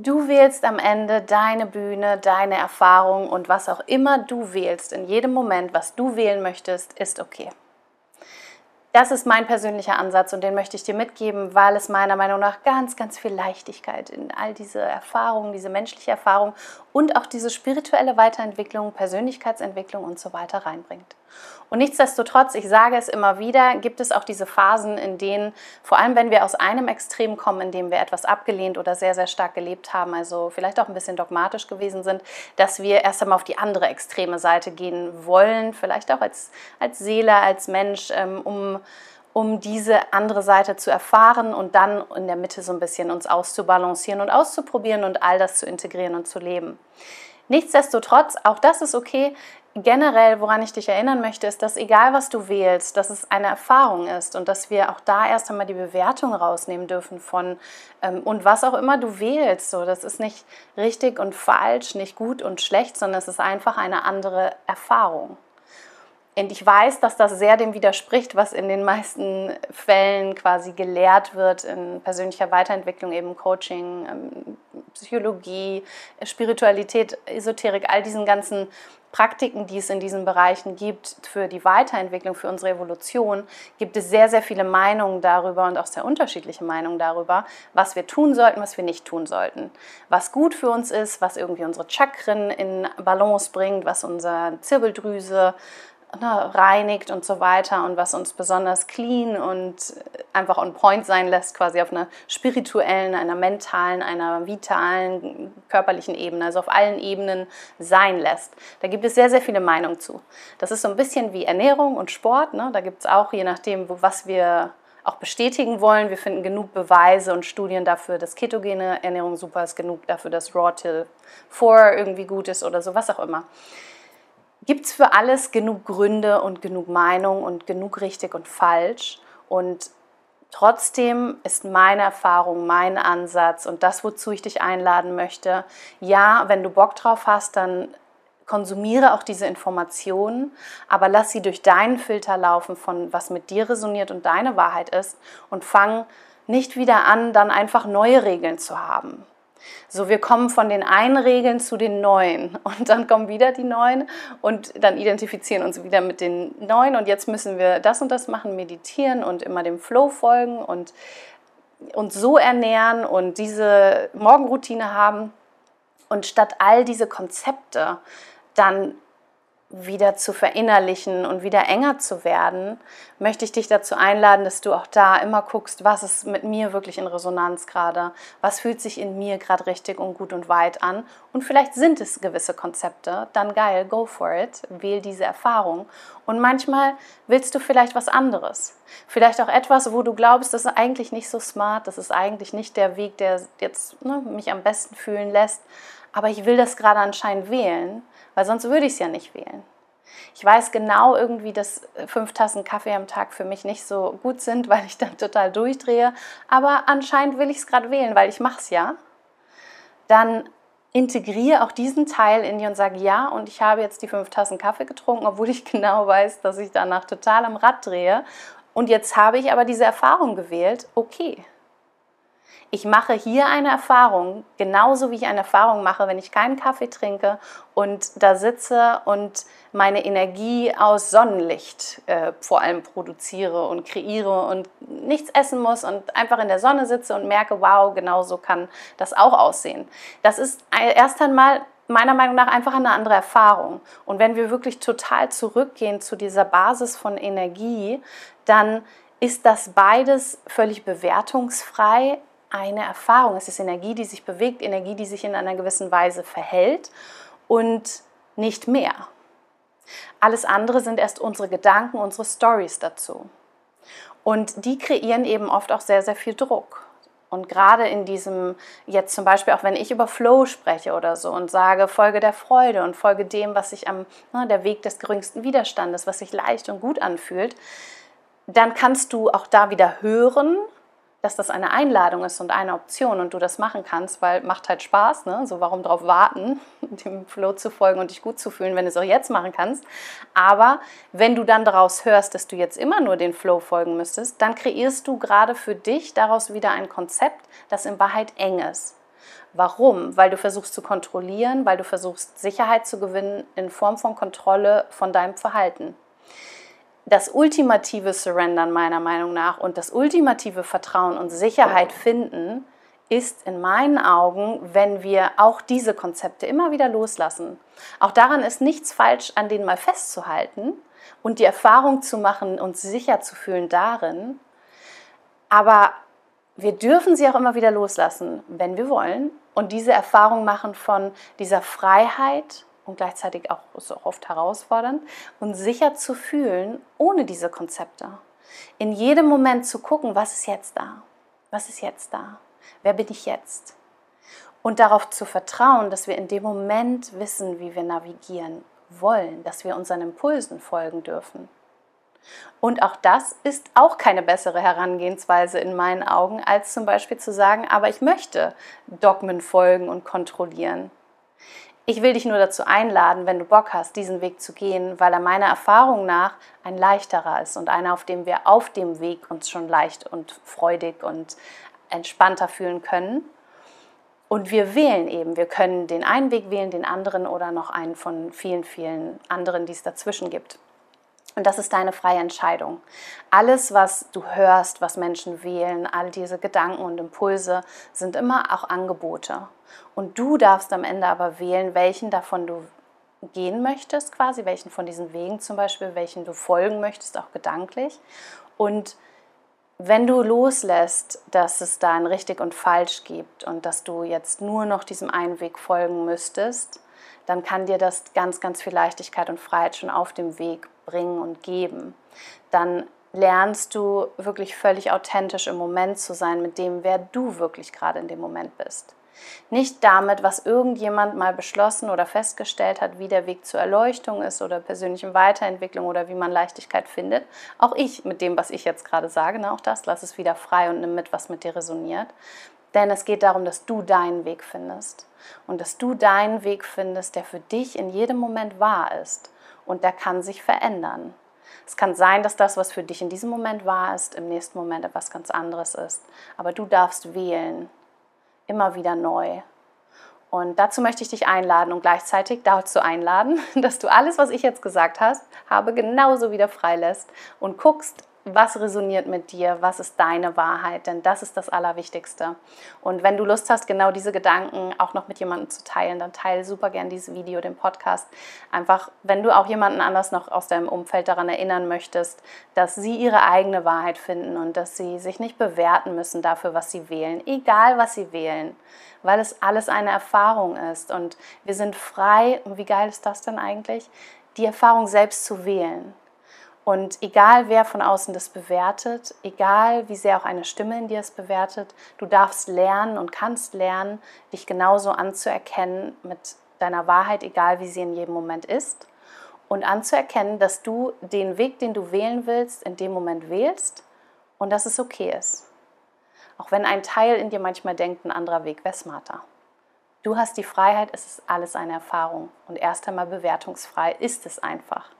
Du wählst am Ende deine Bühne, deine Erfahrung und was auch immer du wählst, in jedem Moment, was du wählen möchtest, ist okay. Das ist mein persönlicher Ansatz und den möchte ich dir mitgeben, weil es meiner Meinung nach ganz, ganz viel Leichtigkeit in all diese Erfahrungen, diese menschliche Erfahrung und auch diese spirituelle Weiterentwicklung, Persönlichkeitsentwicklung und so weiter reinbringt. Und nichtsdestotrotz, ich sage es immer wieder, gibt es auch diese Phasen, in denen, vor allem wenn wir aus einem Extrem kommen, in dem wir etwas abgelehnt oder sehr, sehr stark gelebt haben, also vielleicht auch ein bisschen dogmatisch gewesen sind, dass wir erst einmal auf die andere extreme Seite gehen wollen, vielleicht auch als, als Seele, als Mensch, ähm, um um diese andere Seite zu erfahren und dann in der Mitte so ein bisschen uns auszubalancieren und auszuprobieren und all das zu integrieren und zu leben. Nichtsdestotrotz, auch das ist okay, generell, woran ich dich erinnern möchte, ist, dass egal was du wählst, dass es eine Erfahrung ist und dass wir auch da erst einmal die Bewertung rausnehmen dürfen von ähm, und was auch immer du wählst. So, das ist nicht richtig und falsch, nicht gut und schlecht, sondern es ist einfach eine andere Erfahrung. Und ich weiß, dass das sehr dem widerspricht, was in den meisten Fällen quasi gelehrt wird in persönlicher Weiterentwicklung, eben Coaching, ähm, Psychologie, Spiritualität, Esoterik, all diesen ganzen Praktiken, die es in diesen Bereichen gibt für die Weiterentwicklung, für unsere Evolution, gibt es sehr, sehr viele Meinungen darüber und auch sehr unterschiedliche Meinungen darüber, was wir tun sollten, was wir nicht tun sollten. Was gut für uns ist, was irgendwie unsere Chakren in Balance bringt, was unsere Zirbeldrüse ne, reinigt und so weiter und was uns besonders clean und einfach on point sein lässt, quasi auf einer spirituellen, einer mentalen, einer vitalen, körperlichen Ebene, also auf allen Ebenen sein lässt. Da gibt es sehr, sehr viele Meinungen zu. Das ist so ein bisschen wie Ernährung und Sport. Ne? Da gibt es auch, je nachdem, was wir auch bestätigen wollen. Wir finden genug Beweise und Studien dafür, dass ketogene Ernährung super ist, genug dafür, dass Raw Till 4 irgendwie gut ist oder so, was auch immer gibt es für alles genug Gründe und genug Meinung und genug richtig und falsch. Und trotzdem ist meine Erfahrung, mein Ansatz und das, wozu ich dich einladen möchte, ja, wenn du Bock drauf hast, dann konsumiere auch diese Informationen, aber lass sie durch deinen Filter laufen von was mit dir resoniert und deine Wahrheit ist und fang nicht wieder an, dann einfach neue Regeln zu haben. So, wir kommen von den einen Regeln zu den neuen. Und dann kommen wieder die neuen und dann identifizieren uns wieder mit den neuen. Und jetzt müssen wir das und das machen, meditieren und immer dem Flow folgen und uns so ernähren und diese Morgenroutine haben. Und statt all diese Konzepte dann wieder zu verinnerlichen und wieder enger zu werden, möchte ich dich dazu einladen, dass du auch da immer guckst, was ist mit mir wirklich in Resonanz gerade, was fühlt sich in mir gerade richtig und gut und weit an? Und vielleicht sind es gewisse Konzepte, dann geil, go for it, wähl diese Erfahrung. Und manchmal willst du vielleicht was anderes, vielleicht auch etwas, wo du glaubst, das ist eigentlich nicht so smart, das ist eigentlich nicht der Weg, der jetzt ne, mich am besten fühlen lässt, aber ich will das gerade anscheinend wählen weil sonst würde ich es ja nicht wählen. Ich weiß genau irgendwie, dass fünf Tassen Kaffee am Tag für mich nicht so gut sind, weil ich dann total durchdrehe, aber anscheinend will ich es gerade wählen, weil ich mache es ja. Dann integriere auch diesen Teil in dir und sage ja und ich habe jetzt die fünf Tassen Kaffee getrunken, obwohl ich genau weiß, dass ich danach total am Rad drehe. Und jetzt habe ich aber diese Erfahrung gewählt, okay, ich mache hier eine Erfahrung, genauso wie ich eine Erfahrung mache, wenn ich keinen Kaffee trinke und da sitze und meine Energie aus Sonnenlicht äh, vor allem produziere und kreiere und nichts essen muss und einfach in der Sonne sitze und merke, wow, genauso kann das auch aussehen. Das ist erst einmal meiner Meinung nach einfach eine andere Erfahrung. Und wenn wir wirklich total zurückgehen zu dieser Basis von Energie, dann ist das beides völlig bewertungsfrei, eine Erfahrung. Es ist Energie, die sich bewegt, Energie, die sich in einer gewissen Weise verhält und nicht mehr. Alles andere sind erst unsere Gedanken, unsere Stories dazu. Und die kreieren eben oft auch sehr, sehr viel Druck. Und gerade in diesem, jetzt zum Beispiel auch wenn ich über Flow spreche oder so und sage, folge der Freude und folge dem, was sich am, ne, der Weg des geringsten Widerstandes, was sich leicht und gut anfühlt, dann kannst du auch da wieder hören, dass das eine Einladung ist und eine Option und du das machen kannst, weil macht halt Spaß, ne? So warum drauf warten, dem Flow zu folgen und dich gut zu fühlen, wenn du es auch jetzt machen kannst. Aber wenn du dann daraus hörst, dass du jetzt immer nur den Flow folgen müsstest, dann kreierst du gerade für dich daraus wieder ein Konzept, das in Wahrheit eng ist. Warum? Weil du versuchst zu kontrollieren, weil du versuchst Sicherheit zu gewinnen in Form von Kontrolle von deinem Verhalten. Das ultimative Surrendern meiner Meinung nach und das ultimative Vertrauen und Sicherheit finden ist in meinen Augen, wenn wir auch diese Konzepte immer wieder loslassen. Auch daran ist nichts falsch, an denen mal festzuhalten und die Erfahrung zu machen, uns sicher zu fühlen darin. Aber wir dürfen sie auch immer wieder loslassen, wenn wir wollen. Und diese Erfahrung machen von dieser Freiheit und gleichzeitig auch so oft herausfordernd und sicher zu fühlen ohne diese Konzepte. In jedem Moment zu gucken, was ist jetzt da? Was ist jetzt da? Wer bin ich jetzt? Und darauf zu vertrauen, dass wir in dem Moment wissen, wie wir navigieren wollen, dass wir unseren Impulsen folgen dürfen. Und auch das ist auch keine bessere Herangehensweise in meinen Augen, als zum Beispiel zu sagen, aber ich möchte Dogmen folgen und kontrollieren. Ich will dich nur dazu einladen, wenn du Bock hast, diesen Weg zu gehen, weil er meiner Erfahrung nach ein leichterer ist und einer, auf dem wir auf dem Weg uns schon leicht und freudig und entspannter fühlen können. Und wir wählen eben, wir können den einen Weg wählen, den anderen oder noch einen von vielen, vielen anderen, die es dazwischen gibt. Und das ist deine freie Entscheidung. Alles, was du hörst, was Menschen wählen, all diese Gedanken und Impulse sind immer auch Angebote. Und du darfst am Ende aber wählen, welchen davon du gehen möchtest, quasi, welchen von diesen Wegen zum Beispiel, welchen du folgen möchtest, auch gedanklich. Und wenn du loslässt, dass es da ein richtig und falsch gibt und dass du jetzt nur noch diesem einen Weg folgen müsstest, dann kann dir das ganz, ganz viel Leichtigkeit und Freiheit schon auf dem Weg bringen und geben. Dann lernst du wirklich völlig authentisch im Moment zu sein mit dem, wer du wirklich gerade in dem Moment bist. Nicht damit, was irgendjemand mal beschlossen oder festgestellt hat, wie der Weg zur Erleuchtung ist oder persönlichen Weiterentwicklung oder wie man Leichtigkeit findet. Auch ich mit dem, was ich jetzt gerade sage, ne, auch das, lass es wieder frei und nimm mit, was mit dir resoniert. Denn es geht darum, dass du deinen Weg findest und dass du deinen Weg findest, der für dich in jedem Moment wahr ist und der kann sich verändern. Es kann sein, dass das, was für dich in diesem Moment wahr ist, im nächsten Moment etwas ganz anderes ist. Aber du darfst wählen, immer wieder neu. Und dazu möchte ich dich einladen und gleichzeitig dazu einladen, dass du alles, was ich jetzt gesagt habe, genauso wieder freilässt und guckst, was resoniert mit dir, was ist deine Wahrheit, denn das ist das Allerwichtigste. Und wenn du Lust hast, genau diese Gedanken auch noch mit jemandem zu teilen, dann teile super gern dieses Video, den Podcast. Einfach, wenn du auch jemanden anders noch aus deinem Umfeld daran erinnern möchtest, dass sie ihre eigene Wahrheit finden und dass sie sich nicht bewerten müssen dafür, was sie wählen, egal was sie wählen, weil es alles eine Erfahrung ist. Und wir sind frei, und wie geil ist das denn eigentlich, die Erfahrung selbst zu wählen. Und egal wer von außen das bewertet, egal wie sehr auch eine Stimme in dir es bewertet, du darfst lernen und kannst lernen, dich genauso anzuerkennen mit deiner Wahrheit, egal wie sie in jedem Moment ist. Und anzuerkennen, dass du den Weg, den du wählen willst, in dem Moment wählst und dass es okay ist. Auch wenn ein Teil in dir manchmal denkt, ein anderer Weg wäre smarter. Du hast die Freiheit, es ist alles eine Erfahrung. Und erst einmal bewertungsfrei ist es einfach.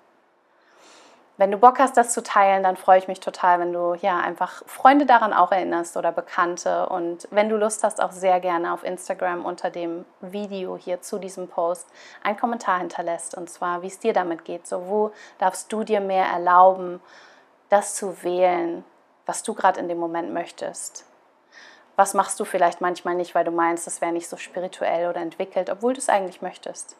Wenn du Bock hast, das zu teilen, dann freue ich mich total, wenn du ja einfach Freunde daran auch erinnerst oder Bekannte. Und wenn du Lust hast, auch sehr gerne auf Instagram unter dem Video hier zu diesem Post einen Kommentar hinterlässt. Und zwar, wie es dir damit geht. So, wo darfst du dir mehr erlauben, das zu wählen, was du gerade in dem Moment möchtest? Was machst du vielleicht manchmal nicht, weil du meinst, das wäre nicht so spirituell oder entwickelt, obwohl du es eigentlich möchtest?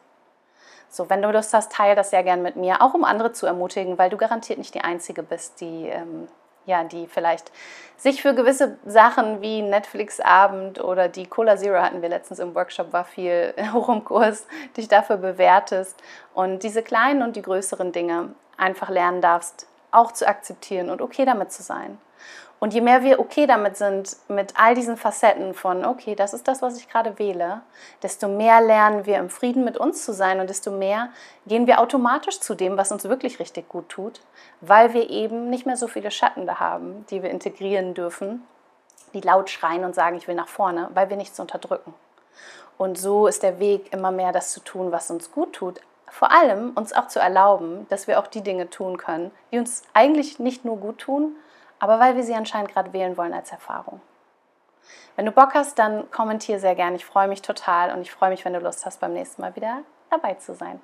So, wenn du Lust hast, teile das sehr gern mit mir, auch um andere zu ermutigen, weil du garantiert nicht die Einzige bist, die, ähm, ja, die vielleicht sich für gewisse Sachen wie Netflix-Abend oder die Cola Zero hatten wir letztens im Workshop, war viel hoch im Kurs, dich dafür bewertest und diese kleinen und die größeren Dinge einfach lernen darfst, auch zu akzeptieren und okay damit zu sein. Und je mehr wir okay damit sind, mit all diesen Facetten von, okay, das ist das, was ich gerade wähle, desto mehr lernen wir im Frieden mit uns zu sein und desto mehr gehen wir automatisch zu dem, was uns wirklich richtig gut tut, weil wir eben nicht mehr so viele Schatten da haben, die wir integrieren dürfen, die laut schreien und sagen, ich will nach vorne, weil wir nichts unterdrücken. Und so ist der Weg immer mehr das zu tun, was uns gut tut, vor allem uns auch zu erlauben, dass wir auch die Dinge tun können, die uns eigentlich nicht nur gut tun, aber weil wir sie anscheinend gerade wählen wollen als Erfahrung. Wenn du Bock hast, dann kommentier sehr gerne. Ich freue mich total und ich freue mich, wenn du Lust hast, beim nächsten Mal wieder dabei zu sein.